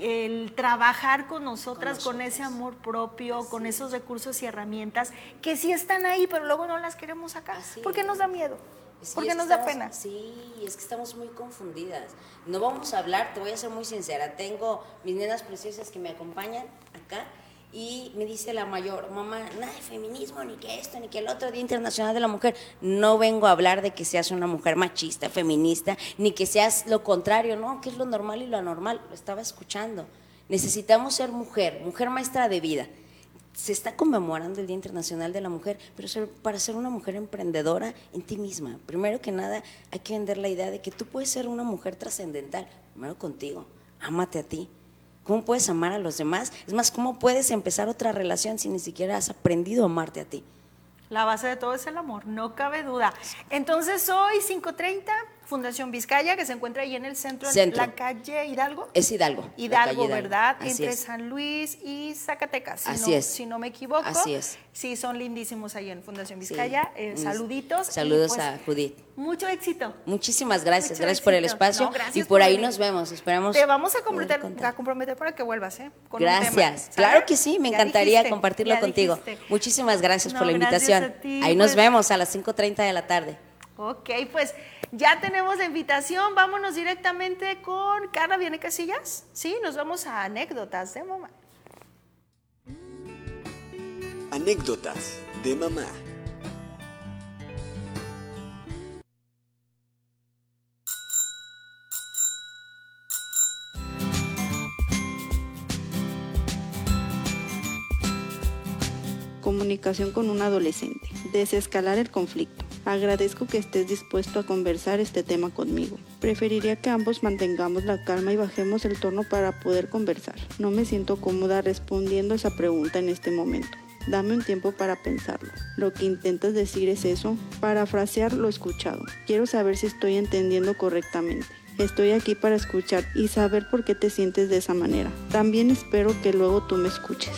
el trabajar con nosotras, con, ese amor propio, con esos recursos y herramientas que sí están ahí, pero luego no las queremos sacar. porque nos da miedo? porque nos da pena? Sí, es que estamos muy confundidas. No vamos a hablar, te voy a ser muy sincera. Tengo mis nenas preciosas que me acompañan acá y me dice la mayor, mamá, nada de feminismo, ni que esto, ni que el otro Día Internacional de la Mujer. No vengo a hablar de que seas una mujer machista, feminista, ni que seas lo contrario, no, que es lo normal y lo anormal. Lo estaba escuchando. Necesitamos ser mujer, mujer maestra de vida. Se está conmemorando el Día Internacional de la Mujer, pero para ser una mujer emprendedora en ti misma, primero que nada hay que vender la idea de que tú puedes ser una mujer trascendental, primero contigo, ámate a ti, ¿Cómo puedes amar a los demás? Es más, ¿cómo puedes empezar otra relación si ni siquiera has aprendido a amarte a ti? La base de todo es el amor, no cabe duda. Entonces hoy 5.30, Fundación Vizcaya, que se encuentra ahí en el centro, Centro. en la calle Hidalgo. Es Hidalgo. Hidalgo, ¿verdad? Así Entre es. San Luis y Zacatecas. Si Así no, es. Si no me equivoco. Así es. Sí, son lindísimos ahí en Fundación Sí. Vizcaya. Eh, saluditos. Saludos pues, a Judith. Mucho éxito. Muchísimas gracias, Mucho gracias por el espacio No, gracias y por por ahí venir. nos vemos. Esperamos. Te vamos a comprometer, contar. a comprometer para que vuelvas, ¿eh? Con un tema, Gracias. Claro que sí, me Ya encantaría dijiste, compartirlo contigo. dijiste. Muchísimas gracias No, por la gracias invitación. ti, Ahí nos pues. vemos a las 5.30 de la tarde. Ok, pues ya tenemos la invitación. Vámonos directamente con Carla Viene Casillas. Sí, nos vamos a anécdotas de mamá. Anécdotas de mamá. Comunicación con un adolescente. Desescalar el conflicto. Agradezco que estés dispuesto a conversar este tema conmigo. Preferiría que ambos mantengamos la calma y bajemos el tono para poder conversar. No me siento cómoda respondiendo esa pregunta en este momento. Dame un tiempo para pensarlo. Lo que intentas decir es eso, parafrasear lo escuchado. Quiero saber si estoy entendiendo correctamente. Estoy aquí para escuchar y saber por qué te sientes de esa manera. También espero que luego tú me escuches.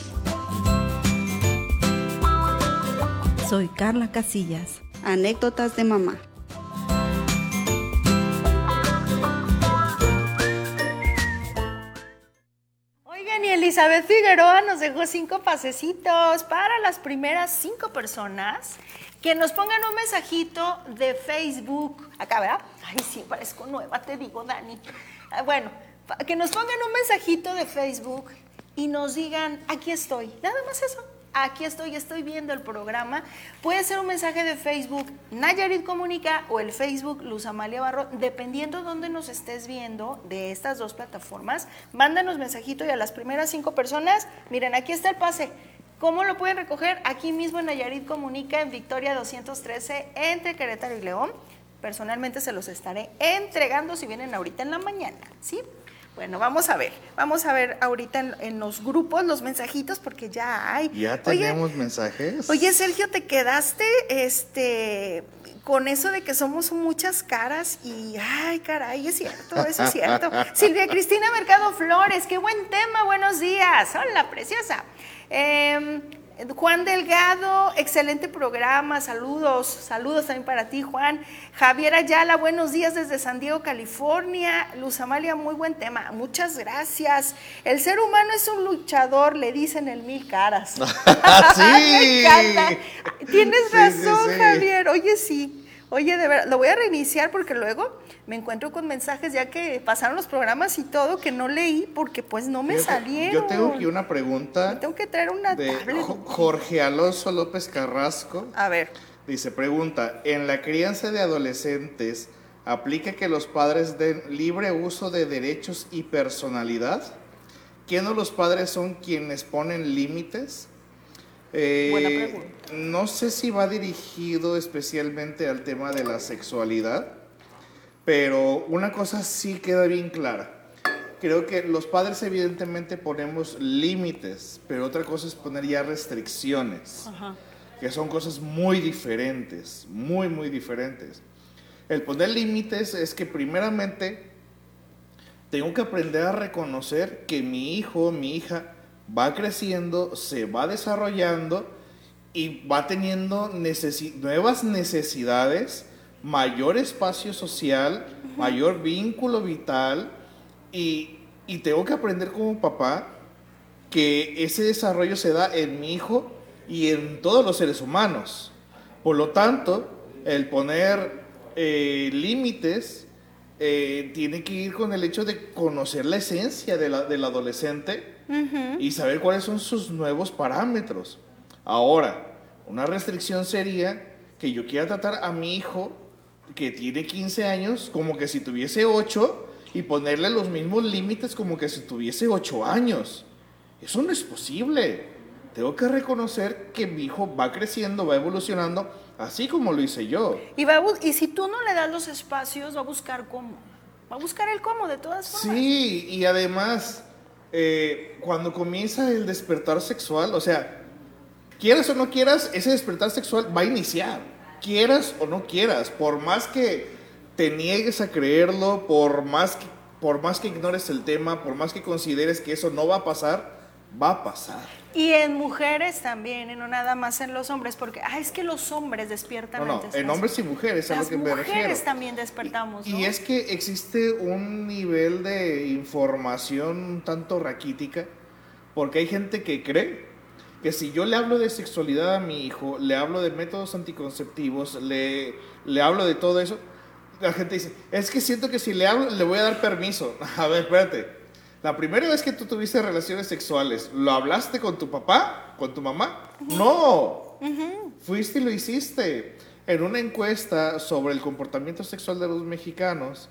Soy Carla Casillas. Anécdotas de mamá. Oigan, y Elizabeth Figueroa nos dejó cinco pasecitos para las primeras cinco personas que nos pongan un mensajito de Facebook. Acá, ¿verdad? Ay, sí, parezco nueva, te digo, Dani. Ah, Bueno, que nos pongan un mensajito de Facebook y nos digan, aquí estoy. Nada más eso. Aquí estoy, estoy viendo el programa. Puede ser un mensaje de Facebook Nayarit Comunica o el Facebook Luz Amalia Barro, dependiendo dónde nos estés viendo de estas dos plataformas. Mándanos mensajito y a las primeras cinco personas, miren, aquí está el pase. ¿Cómo lo pueden recoger? Aquí mismo en Nayarit Comunica, en Victoria 213, entre Querétaro y León. Personalmente se los estaré entregando si vienen ahorita en la mañana, ¿sí? Bueno, vamos a ver, vamos a ver ahorita en, en los grupos los mensajitos porque ya hay. Ya Oye, tenemos mensajes. Oye, Sergio, te quedaste este con eso de que somos muchas caras y ay, caray, es cierto, eso es cierto. Silvia Cristina Mercado Flores, qué buen tema, buenos días. Hola, preciosa. Em, Juan Delgado, excelente programa, saludos, saludos también para ti, Juan. Javier Ayala, buenos días desde San Diego, California. Luz Amalia, muy buen tema, muchas gracias. El ser humano es un luchador, le dicen el mil caras. Sí. Me encanta. Tienes Sí, razón, sí, sí. Javier. Oye, sí. Oye, de verdad, lo voy a reiniciar porque luego me encuentro con mensajes ya que pasaron los programas y todo que no leí porque pues no me salieron. Yo tengo aquí una pregunta Tengo que traer una de tablet. Jorge Alonso López Carrasco. A ver. Dice, pregunta, ¿en la crianza de adolescentes aplica que los padres den libre uso de derechos y personalidad? ¿Quién o los padres son quienes ponen límites? Eh, Buena pregunta. No sé si va dirigido especialmente al tema de la sexualidad, pero una cosa sí queda bien clara. Creo que los padres evidentemente ponemos límites, pero otra cosa es poner ya restricciones que son cosas muy diferentes, muy, muy diferentes. El poner límites es que primeramente tengo que aprender a reconocer que mi hijo, mi hija va creciendo, se va desarrollando y va teniendo necesi- nuevas necesidades, mayor espacio social, mayor vínculo vital y, y tengo que aprender como papá que ese desarrollo se da en mi hijo y en todos los seres humanos. Por lo tanto, el poner eh, límites eh, tiene que ir con el hecho de conocer la esencia de la- del adolescente y saber cuáles son sus nuevos parámetros. Ahora, una restricción sería que yo quiera tratar a mi hijo que tiene 15 años como que si tuviese 8 y ponerle los mismos límites como que si tuviese 8 años. Eso no es posible. Tengo que reconocer que mi hijo va creciendo, va evolucionando, así como lo hice yo. Y, va a y si tú no le das los espacios, va a buscar cómo. Va a buscar el cómo, de todas formas. Sí, y además, eh, cuando comienza el despertar sexual, o sea, quieras o no quieras, ese despertar sexual va a iniciar. Quieras o no quieras, por más que te niegues a creerlo, por más que, por más que ignores el tema, por más que consideres que eso no va a pasar, va a pasar. Y en mujeres también, y no nada más en los hombres, porque ah, es que los hombres despiertan No, no, antes. en Las- hombres y mujeres, a lo Las que me refiero. mujeres también despertamos, Y ¿no? es que existe un nivel de información tanto raquítica, porque hay gente que cree que si yo le hablo de sexualidad a mi hijo, le hablo de métodos anticonceptivos, le, le hablo de todo eso, la gente dice, es que siento que si le hablo le voy a dar permiso. A ver, espérate. La primera vez que tú tuviste relaciones sexuales, ¿lo hablaste con tu papá? ¿Con tu mamá? No. Fuiste y lo hiciste. En una encuesta sobre el comportamiento sexual de los mexicanos,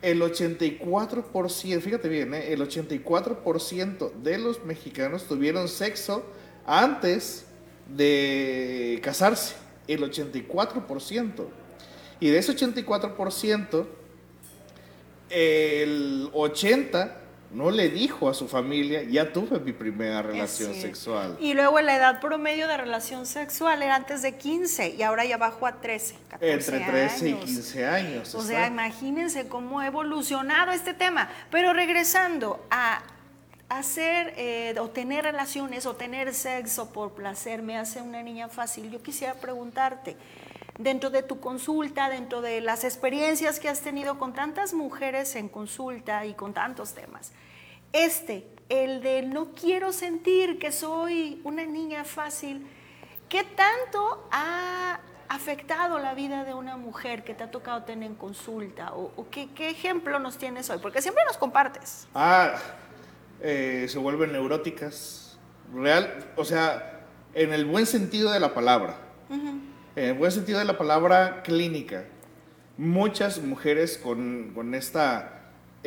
el 84%, fíjate bien, ¿eh? el 84% de los mexicanos tuvieron sexo antes de casarse. El 84%. Y de ese 84%, el 80% no le dijo a su familia, ya tuve mi primera relación sexual. Y luego la edad promedio de relación sexual era antes de 15 y ahora ya bajó a 13, 14 Entre 13 y años. 15 años. O sea, imagínense cómo ha evolucionado este tema. Pero regresando a hacer eh, o tener relaciones o tener sexo por placer me hace una niña fácil. Yo quisiera preguntarte, dentro de tu consulta, dentro de las experiencias que has tenido con tantas mujeres en consulta y con tantos temas, este, el de no quiero sentir que soy una niña fácil, ¿qué tanto ha afectado la vida de una mujer que te ha tocado tener en consulta? ¿O, o qué, qué ejemplo nos tienes hoy? Porque siempre nos compartes. Ah, eh, se vuelven neuróticas. Real, o sea, en el buen sentido de la palabra. En el buen sentido de la palabra clínica. Muchas mujeres con, con esta,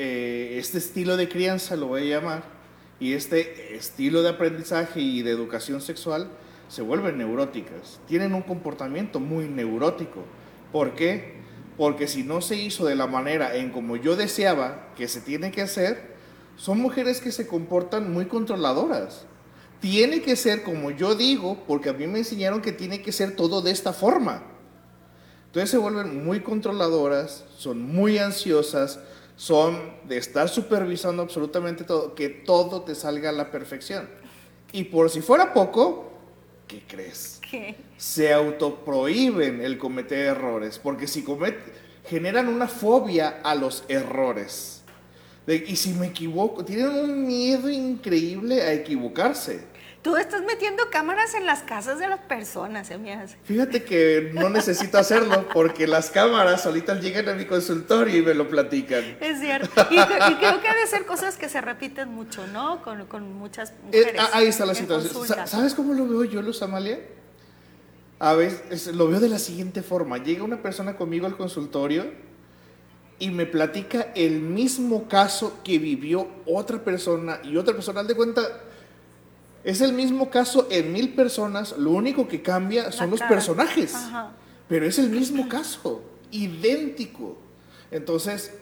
eh, este estilo de crianza, lo voy a llamar, y este estilo de aprendizaje y de educación sexual, se vuelven neuróticas. Tienen un comportamiento muy neurótico. ¿Por qué? Porque si no se hizo de la manera en como yo deseaba que se tiene que hacer, son mujeres que se comportan muy controladoras. Tiene que ser como yo digo, porque a mí me enseñaron que tiene que ser todo de esta forma. Entonces se vuelven muy controladoras, son muy ansiosas, son de estar supervisando absolutamente todo, que todo te salga a la perfección. Y por si fuera poco, ¿qué crees? ¿Qué? se autoprohíben el cometer errores, porque si cometen, generan una fobia a los errores. De- y si me equivoco, tienen un miedo increíble a equivocarse. Tú estás metiendo cámaras en las casas de las personas, se me hace. Fíjate que no necesito hacerlo porque las cámaras solitas llegan a mi consultorio y me lo platican. Es cierto. Y, y creo que ha de ser cosas que se repiten mucho, ¿no? Con, con muchas Eh, mujeres. ah, ahí está la situación. consulta. ¿Sabes cómo lo veo yo, Luz Amalia? A veces lo veo de la siguiente forma. Llega una persona conmigo al consultorio y me platica el mismo caso que vivió otra persona y otra persona. Haz de cuenta, es el mismo caso en mil personas. Lo único que cambia son los personajes. Ajá. Pero es el mismo caso, idéntico. Entonces,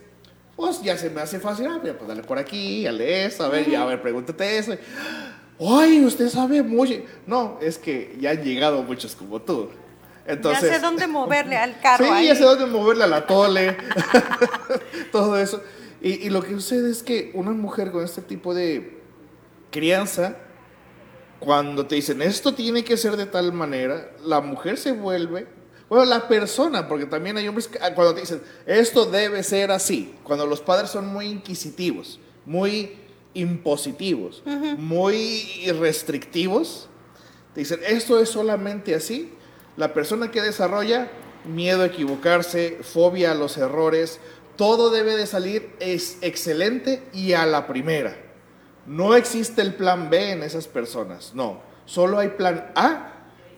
pues ya se me hace fácil. Ah, mira, pues dale por aquí, dale eso, a ver, ya, a ver, pregúntate eso. Ay, usted sabe mucho. No, es que ya han llegado muchos como tú. Entonces, ya sé dónde moverle al carro. Sí, ahí. ya sé dónde moverle a la tole. Todo eso. Y, y lo que sucede es que una mujer con este tipo de crianza, cuando te dicen esto tiene que ser de tal manera, la mujer se vuelve, bueno, la persona, porque también hay hombres que ah, cuando te dicen esto debe ser así, cuando los padres son muy inquisitivos, muy impositivos, muy restrictivos, te dicen esto es solamente así, la persona que desarrolla miedo a equivocarse, fobia a los errores, todo debe de salir es excelente y a la primera. No existe el plan B en esas personas, no. Solo hay plan A,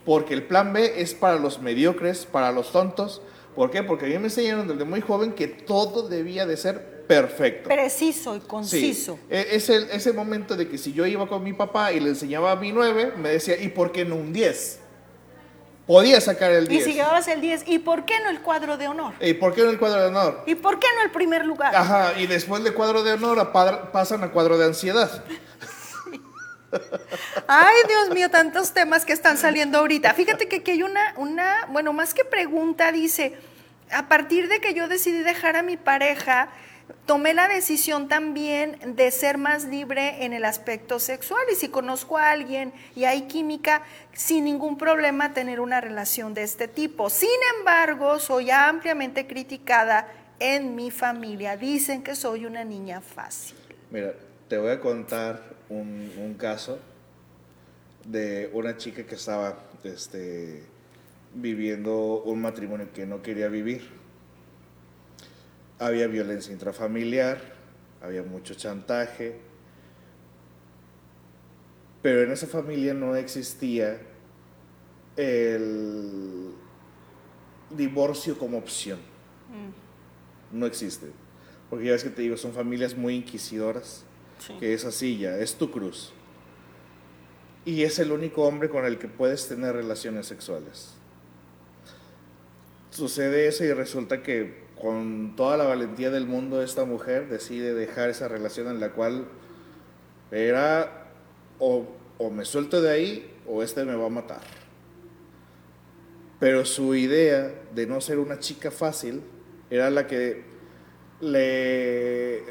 porque el plan B es para los mediocres, para los tontos. ¿Por qué? Porque a mí me enseñaron desde muy joven que todo debía de ser perfecto. Preciso y conciso. e- es el- ese momento de que si yo iba con mi papá y le enseñaba a mi 9, me decía, ¿y por qué no un 10? Podía sacar el Y 10. si llevabas el 10, ¿y por qué no el cuadro de honor? ¿Y por qué no el cuadro de honor? ¿Y por qué no el primer lugar? Ajá, y después del cuadro de honor a padr- pasan a cuadro de ansiedad. Ay, Dios mío, tantos temas que están saliendo ahorita. Fíjate que aquí hay una, una, bueno, más que pregunta, dice, a partir de que yo decidí dejar a mi pareja, tomé la decisión también de ser más libre en el aspecto sexual y si conozco a alguien y hay química, sin ningún problema tener una relación de este tipo. Sin embargo, soy ampliamente criticada en mi familia. Dicen que soy una niña fácil. Mira, te voy a contar un, un caso de una chica que estaba este, viviendo un matrimonio que no quería vivir había violencia intrafamiliar, había mucho chantaje, pero en esa familia no existía el divorcio como opción. Mm. No existe. Porque ya ves que te digo, son familias muy inquisidoras, que es así ya, es tu cruz. Y es el único hombre con el que puedes tener relaciones sexuales. Sucede eso y resulta que con toda la valentía del mundo, esta mujer decide dejar esa relación en la cual era o, me suelto de ahí o este me va a matar. Pero su idea de no ser una chica fácil era la que le,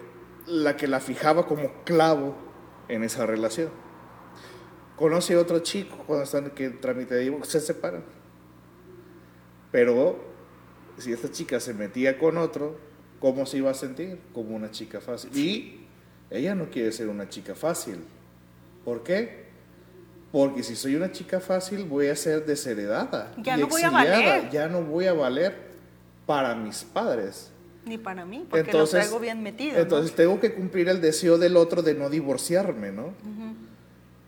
la que la fijaba como clavo en esa relación. Conoce a otro chico cuando están que trámite de se separan. Pero si esta chica se metía con otro, ¿cómo se iba a sentir? Como una chica fácil. Y ella no quiere ser una chica fácil. ¿Por qué? Porque si soy una chica fácil voy a ser desheredada. Ya no voy a valer. Ya no voy a valer para mis padres. Ni para mí, porque lo traigo bien metido. Entonces tengo que cumplir el deseo del otro de no divorciarme, ¿no?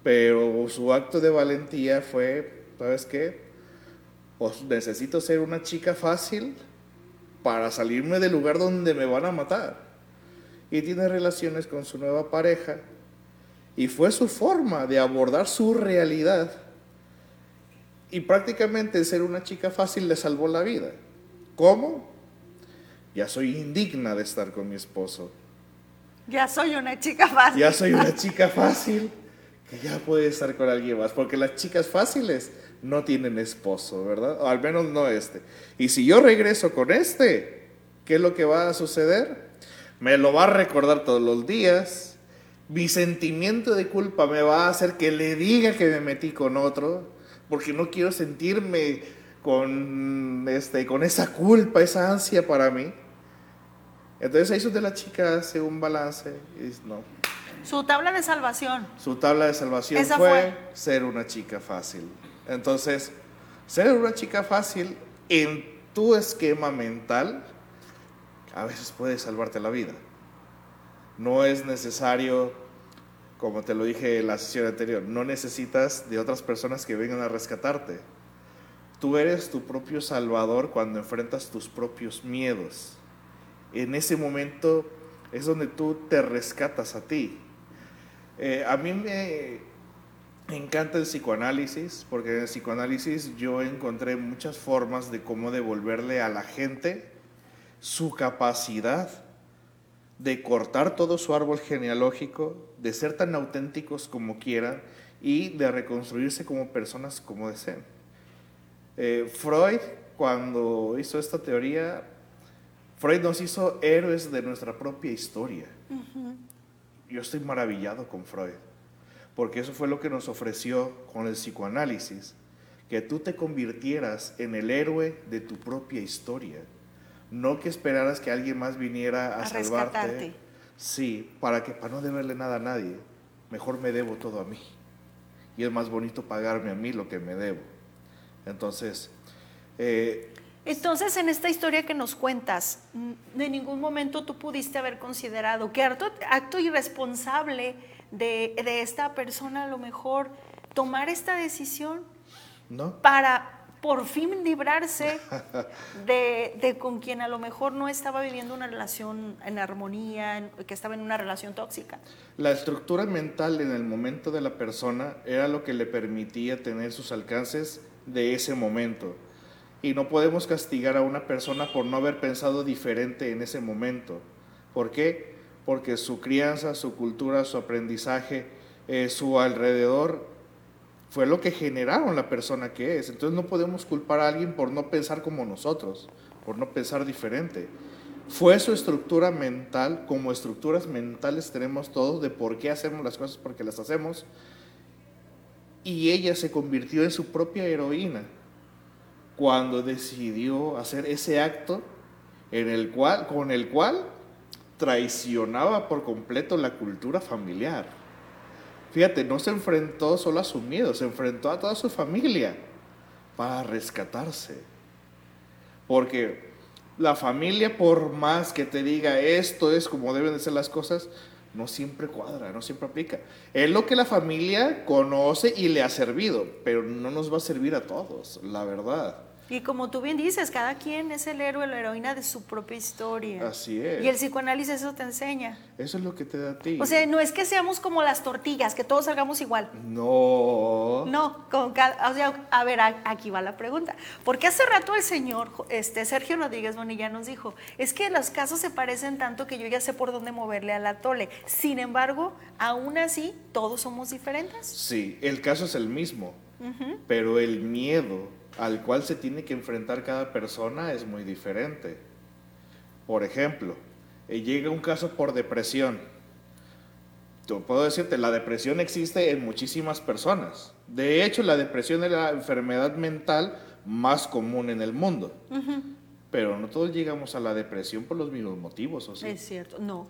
Pero su acto de valentía fue, ¿sabes qué? Pues necesito ser una chica fácil para salirme del lugar donde me van a matar. Y tiene relaciones con su nueva pareja. Y fue su forma de abordar su realidad. Y prácticamente ser una chica fácil le salvó la vida. ¿Cómo? Ya soy indigna de estar con mi esposo. Ya soy una chica fácil. Ya soy una chica fácil que ya puede estar con alguien más. Porque las chicas fáciles no tienen esposo, ¿verdad? O al menos no este. Y si yo regreso con este, ¿qué es lo que va a suceder? Me lo va a recordar todos los días. Mi sentimiento de culpa me va a hacer que le diga que me metí con otro, porque no quiero sentirme con, este, con esa culpa, esa ansia para mí. Entonces ahí es donde la chica hace un balance y dice, no. Su tabla de salvación. Su tabla de salvación fue ser una chica fácil. Entonces, ser una chica fácil en tu esquema mental a veces puede salvarte la vida. No es necesario, como te lo dije en la sesión anterior, no necesitas de otras personas que vengan a rescatarte. Tú eres tu propio salvador cuando enfrentas tus propios miedos. En ese momento es donde tú te rescatas a ti. Eh, a mí me, me encanta el psicoanálisis, porque en el psicoanálisis yo encontré muchas formas de cómo devolverle a la gente su capacidad de cortar todo su árbol genealógico, de ser tan auténticos como quieran y de reconstruirse como personas como deseen. Eh, Freud, cuando hizo esta teoría, Freud nos hizo héroes de nuestra propia historia. Yo estoy maravillado con Freud porque eso fue lo que nos ofreció con el psicoanálisis, que tú te convirtieras en el héroe de tu propia historia, no que esperaras que alguien más viniera a, salvarte. Sí, para que para no deberle nada a nadie, mejor me debo todo a mí. Y es más bonito pagarme a mí lo que me debo. Entonces, eh, entonces, en esta historia que nos cuentas, de ningún momento tú pudiste haber considerado que acto irresponsable de, esta persona a lo mejor tomar esta decisión para por fin librarse de, con quien a lo mejor no estaba viviendo una relación en armonía, que estaba en una relación tóxica. La estructura mental en el momento de la persona era lo que le permitía tener sus alcances de ese momento. Y no podemos castigar a una persona por no haber pensado diferente en ese momento. ¿Por qué? Porque su crianza, su cultura, su aprendizaje, eh, su alrededor fue lo que generaron la persona que es. Entonces no podemos culpar a alguien por no pensar como nosotros, por no pensar diferente. Fue su estructura mental, como estructuras mentales tenemos todos de por qué hacemos las cosas porque las hacemos. Y ella se convirtió en su propia heroína cuando decidió hacer ese acto en el cual, con el cual traicionaba por completo la cultura familiar. Fíjate, no se enfrentó solo a su miedo, se enfrentó a toda su familia para rescatarse. Porque la familia, por más que te diga esto es como deben de ser las cosas, no siempre cuadra, no siempre aplica. Es lo que la familia conoce y le ha servido, pero no nos va a servir a todos, la verdad. Y como tú bien dices, cada quien es el héroe o la heroína de su propia historia. Así es. Y el psicoanálisis eso te enseña. Eso es lo que te da a ti. O sea, no es que seamos como las tortillas, que todos salgamos igual. no. No, con cada, o sea, a ver, aquí va la pregunta. Porque hace rato el señor este, Sergio Rodríguez Bonilla nos dijo, es que los casos se parecen tanto que yo ya sé por dónde moverle a la tole. Sin embargo, aún así, todos somos diferentes. Sí, el caso es el mismo, pero el miedo al cual se tiene que enfrentar cada persona es muy diferente. Por ejemplo, eh, llega un caso por depresión. Yo puedo decirte, la depresión existe en muchísimas personas. De hecho, la depresión es la enfermedad mental más común en el mundo. Pero no todos llegamos a la depresión por los mismos motivos, ¿o sí? Es cierto, no.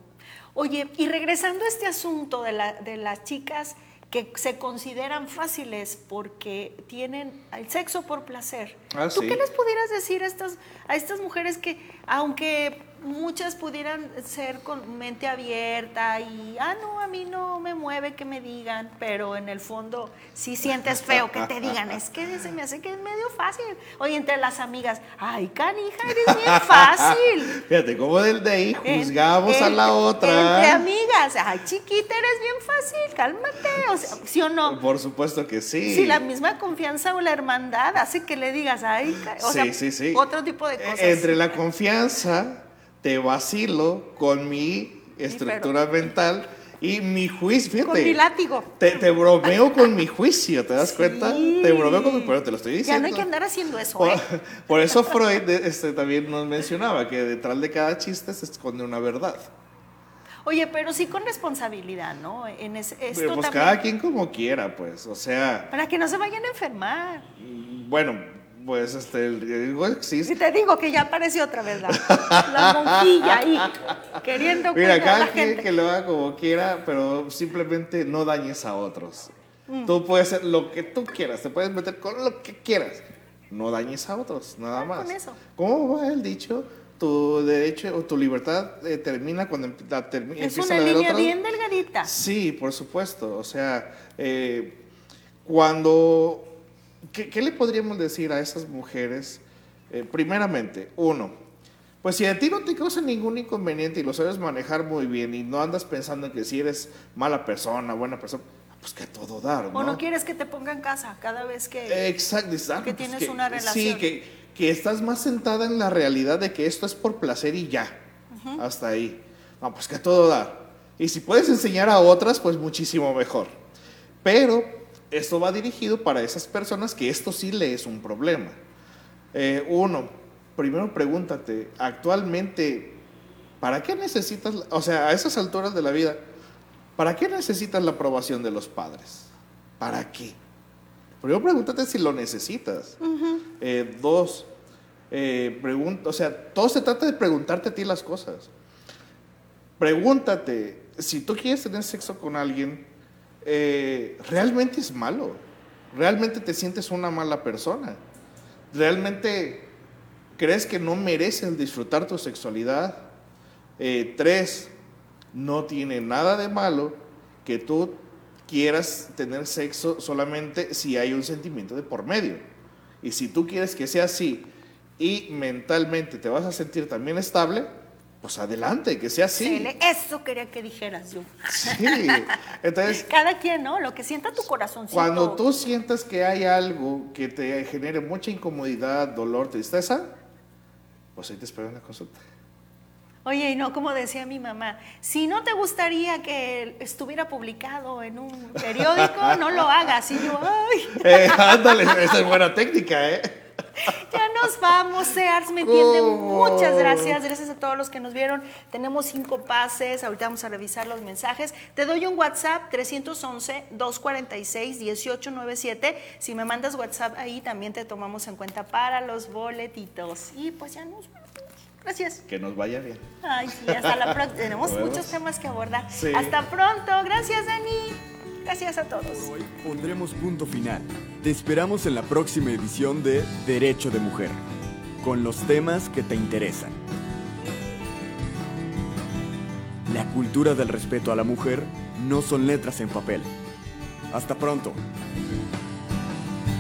Oye, y regresando a este asunto de, la- de las chicas que se consideran fáciles porque tienen el sexo por placer. Ah, ¿Tú sí. qué les pudieras decir a estas, a estas mujeres que, aunque muchas pudieran ser con mente abierta y, ah, no, a mí no me mueve que me digan, pero en el fondo sí sientes feo que te digan, es que se me hace que es medio fácil. Oye, entre las amigas, ay, canija, eres bien fácil. Fíjate, como del de ahí En- juzgamos a la otra. Entre amigas, ay, chiquita, eres bien fácil, cálmate. O sea, ¿sí o no? Por supuesto que sí. Si la misma confianza o la hermandad hace que le digas, ay, o sí, sea, sí, sí. otro tipo de cosas. Eh, Entre la confianza, te vacilo con mi estructura mental y mi juicio. Fíjate. Con mi látigo. Te, te bromeo con mi juicio, ¿te das cuenta? Te bromeo con mi pero te lo estoy Ya diciendo. no hay que andar haciendo eso, Por, ¿eh? por eso Freud este, también nos mencionaba que detrás de cada chiste se esconde una verdad. Oye, pero sí con responsabilidad, ¿no? En ese- esto Pero pues también, cada quien como quiera, pues. O sea, Para que no se vayan a enfermar. bueno, pues este, el riesgo existe. Si te digo que ya apareció otra vez la, la monjilla ahí, queriendo Mira, cuidar a la cada quien gente. que lo haga como quiera, pero simplemente no dañes a otros. Mm. Tú puedes hacer lo que tú quieras, te puedes meter con lo que quieras. No dañes a otros, nada Ah, más. con eso. ¿Cómo va el dicho? Tu derecho o tu libertad eh, termina cuando em- la termi- Es empieza una la línea bien delgadita. Sí, por supuesto. O sea, eh, cuando... ¿qué, qué le podríamos decir a esas mujeres? Eh, primeramente, uno, pues si a ti no te causa ningún inconveniente y lo sabes manejar muy bien y no andas pensando en que si eres mala persona, buena persona, pues que a todo dar, ¿no? O no quieres que te pongan casa cada vez que... Exacto, exacto, que pues tienes una Sí, relación. que, que estás más sentada en la realidad de que esto es por placer y ya. Hasta ahí. No, pues que a todo dar. Y si puedes enseñar a otras, pues muchísimo mejor. Pero esto va dirigido para esas personas que esto sí le es un problema. Eh, uno, primero pregúntate, actualmente, ¿para qué necesitas, o sea, a esas alturas de la vida, ¿para qué necesitas la aprobación de los padres? ¿Para qué? Primero pregúntate si lo necesitas. Eh, dos, eh, pregun- o sea, todo se trata de preguntarte a ti las cosas. Pregúntate, si tú quieres tener sexo con alguien, eh, ¿realmente es malo? ¿Realmente te sientes una mala persona? ¿Realmente crees que no mereces disfrutar tu sexualidad? Eh, tres, no tiene nada de malo que tú quieras tener sexo solamente si hay un sentimiento de por medio. Y si tú quieres que sea así y mentalmente te vas a sentir también estable, pues adelante, que sea así. Eso quería que dijeras yo. Sí. Entonces, Cada quien, ¿no? Lo que sienta tu corazoncito. cuando tú sientas que hay algo que te genere mucha incomodidad, dolor, tristeza, pues ahí te espero en la consulta. Oye, y no como decía mi mamá, si no te gustaría que estuviera publicado en un periódico, no lo hagas. Y yo, ay. Eh, ándale, esa es buena técnica, ¿eh? Ya nos vamos, Sears, me entiende. Muchas gracias. Gracias a todos los que nos vieron. Tenemos cinco pases. Ahorita vamos a revisar los mensajes. Te doy un WhatsApp 311-246-1897. Si me mandas WhatsApp ahí, también te tomamos en cuenta para los boletitos. Y pues ya nos vemos. Gracias. Que nos vaya bien. Ay, sí, hasta la próxima. Tenemos muchos temas que abordar. Sí. Hasta pronto. Gracias, Dani. Gracias a todos. Hoy pondremos punto final. Te esperamos en la próxima edición de Derecho de Mujer, con los temas que te interesan. La cultura del respeto a la mujer no son letras en papel. Hasta pronto.